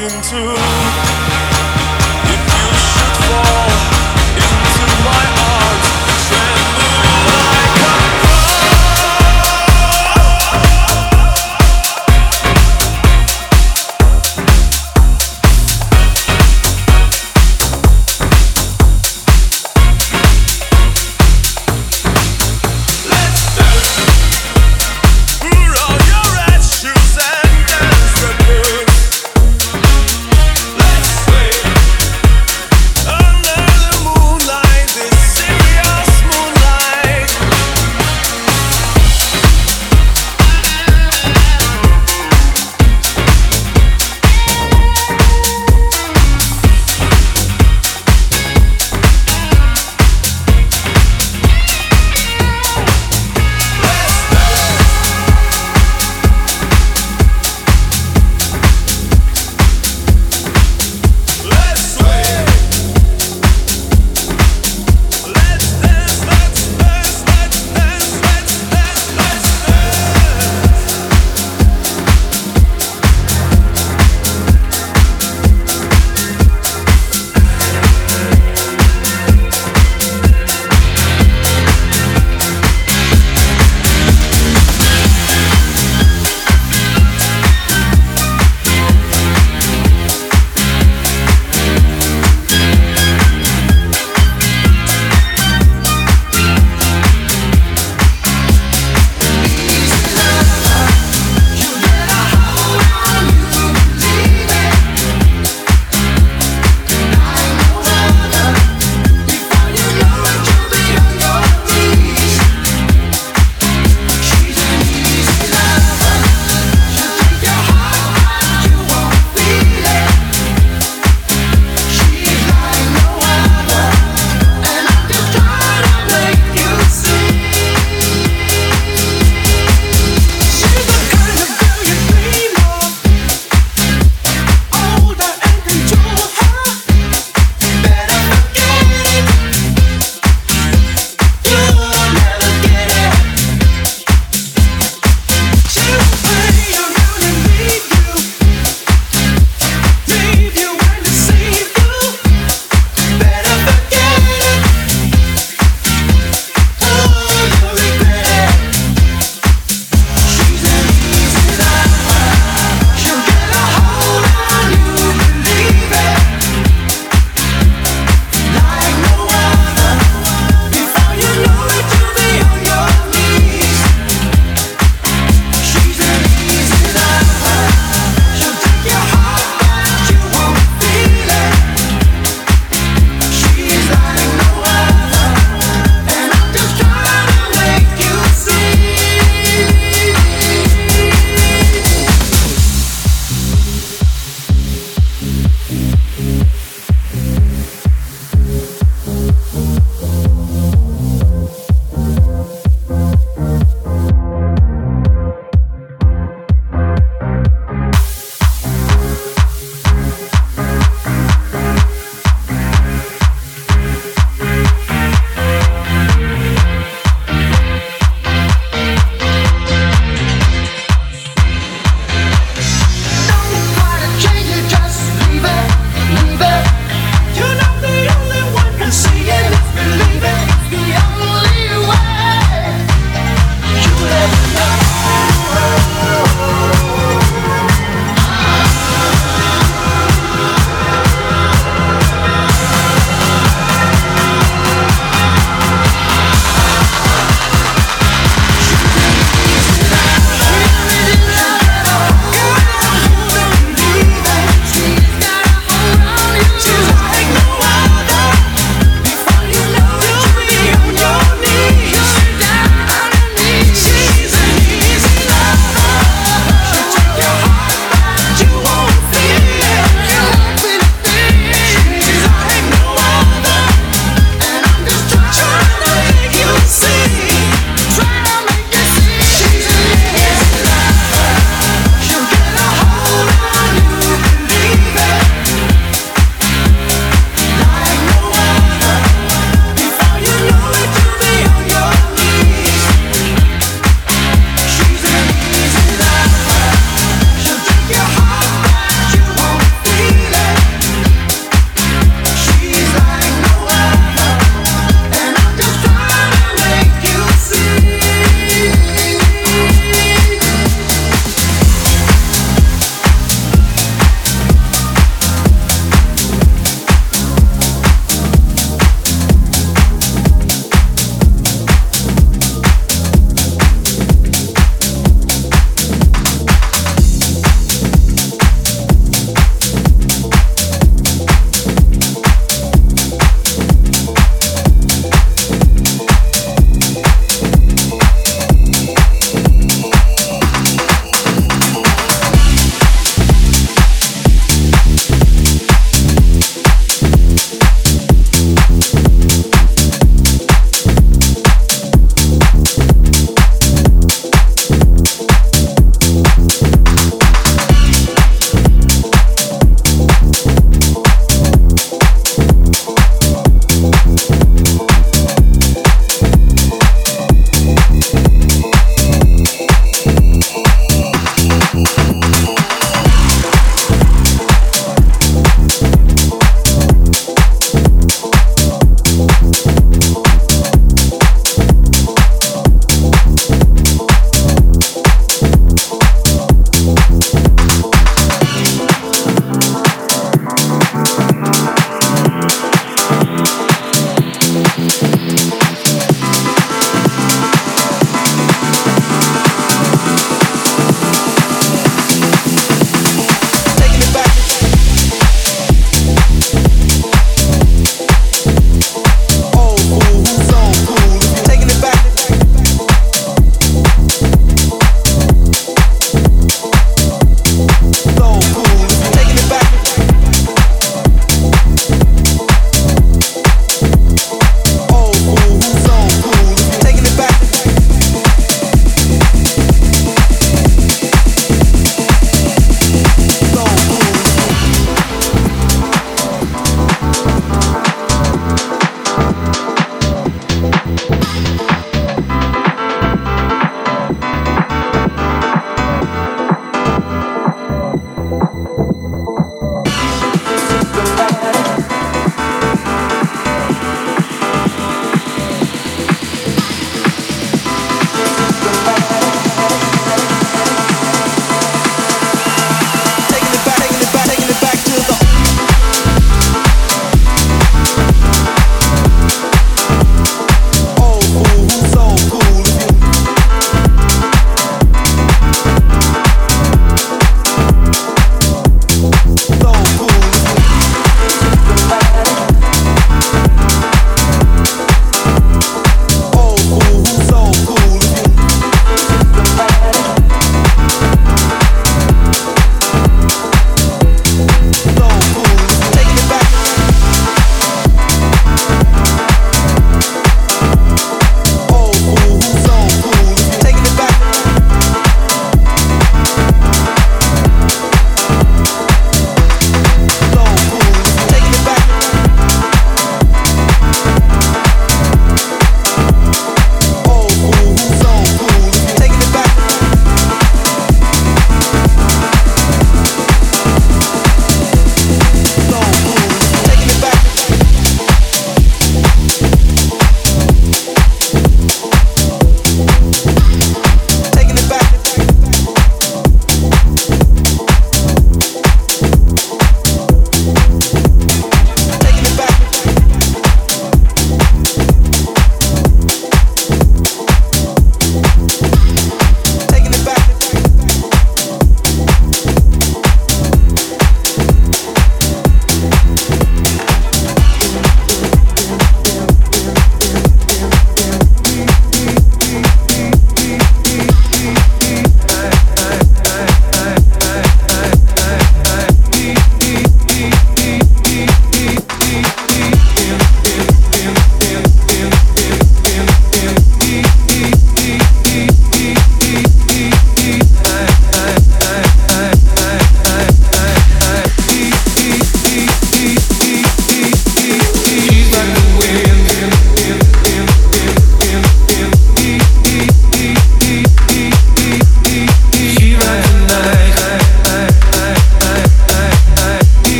Let's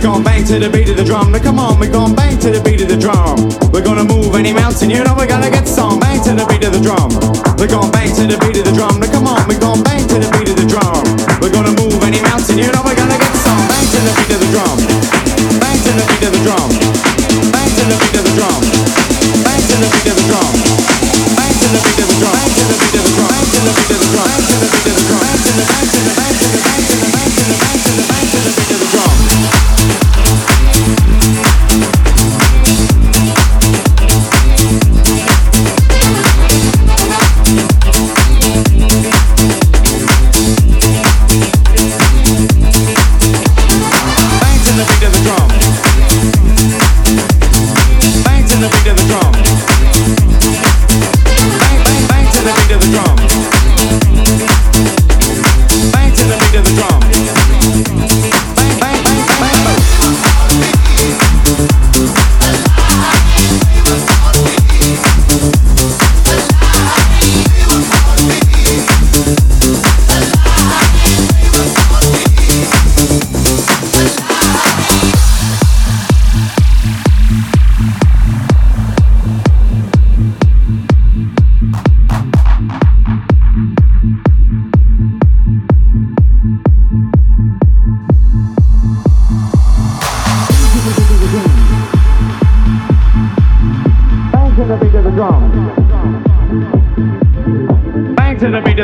We're gonna bang to the beat of the drum. Now come on, we're gonna bang to the beat of the drum. We're gonna move any mountain, you know we're gonna get some. Bang to the beat of the drum. We're gonna bang to the beat of the drum. Now come on, we're gonna bang to the beat of the drum. We're gonna move any mountain, you know we're gonna get some. Bang to the beat of the drum. Bang to the beat of the drum. Bang to the beat of the drum. Bang to the beat of the drum. Bang to the beat of the drum. Bang to the beat of the drum. Bang to the beat of the drum. Bang to the beat of the drum. Bang to the bang to the bang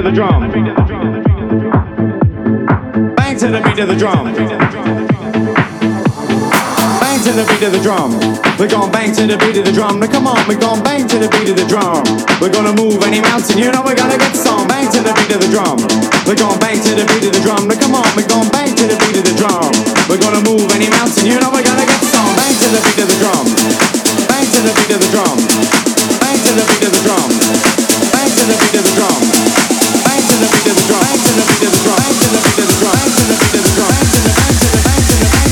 the drum. Bang to the beat of the drum. Bang to the beat of the drum. We're gonna bang to the beat of the drum. Now come on, we're gonna bang to the beat of the drum. We're gonna move any mountain, you know we're gonna get some. Bang to the beat of the drum. We're gonna bang to the beat of the drum. Now come on, we're gonna bang to the beat of the drum. We're gonna move any mountain, you know we're gonna get some. Bang to the beat of the drum. Bang to the beat of the drum. Bang to the beat of the drum. Bang to the beat of the drum. The beat of the drum. To the beat of the drum. To the beat of the drum. To the beat of the drum. To the bang to the bang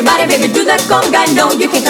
your body, baby, do that conga. No, you can't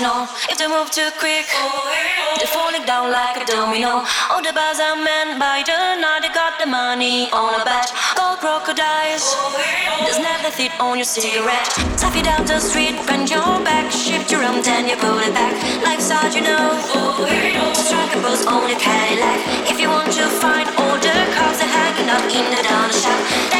know? If they move too quick, they're falling down like a domino. All the bars are men by the night, they got the money on a bet. Gold crocodiles, there's never fit on your cigarette. Tap you down the street, bend your back, shift your arm, then you put it back. Life's hard, you know. Strike a pose on your Cadillac. If you want to find all the cars, they're hanging up in the down shop.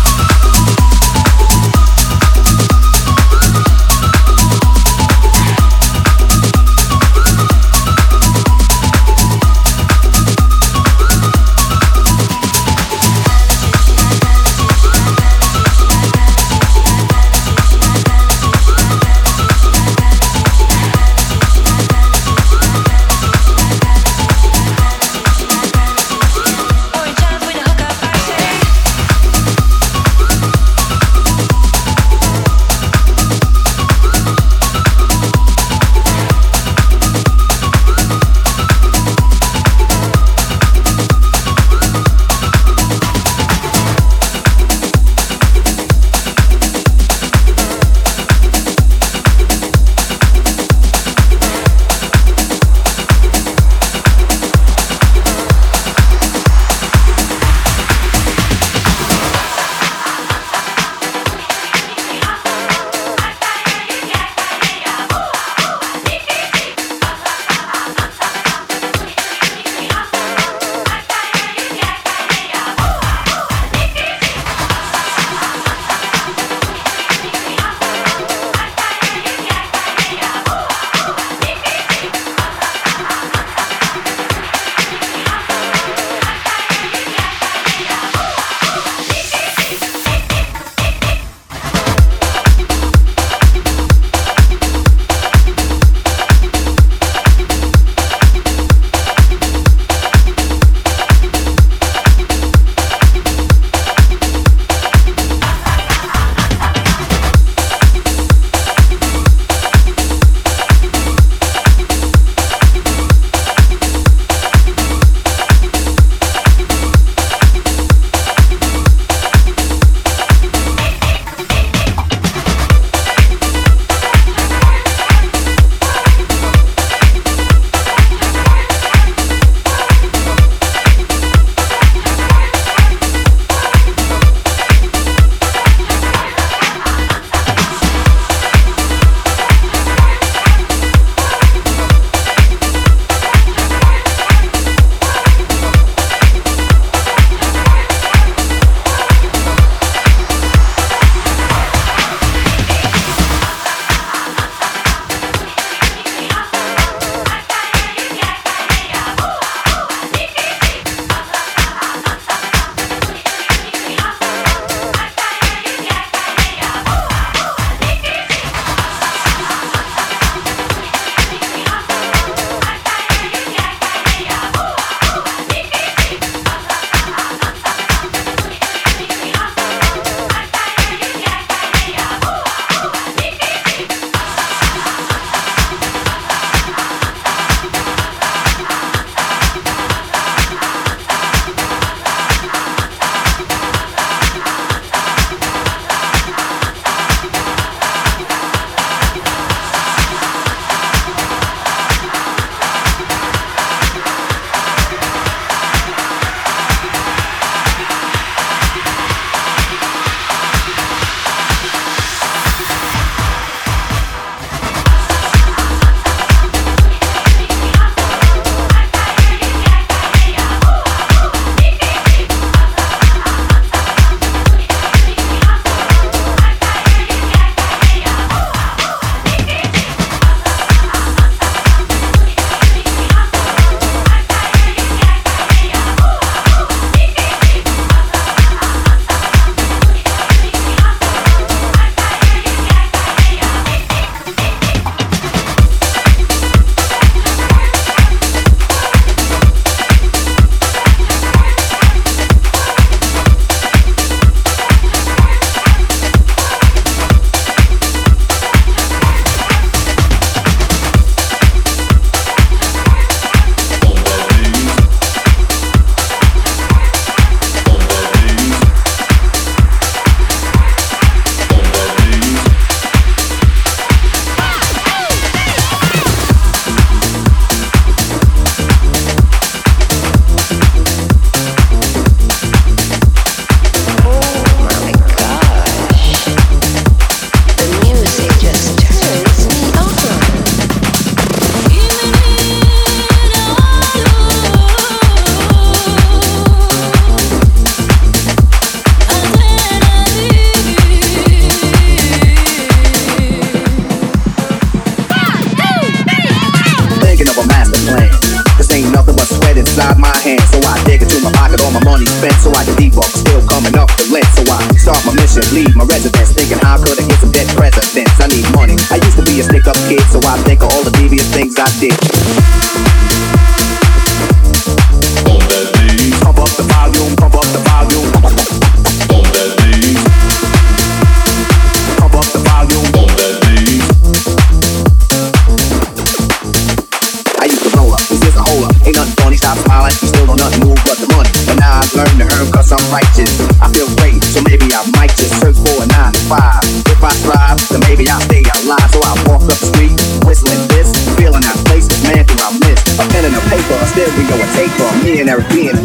kid, so I think of all the devious things I did.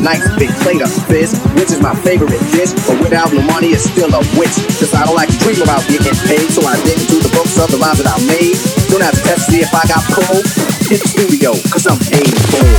nice big plate of fish, which is my favorite dish. But without the money, it's still a witch. Cause I don't like to dream about getting paid, so I dig into the books of the lives that I made. Don't have to test see if I got cold in the studio, cause I'm paid for.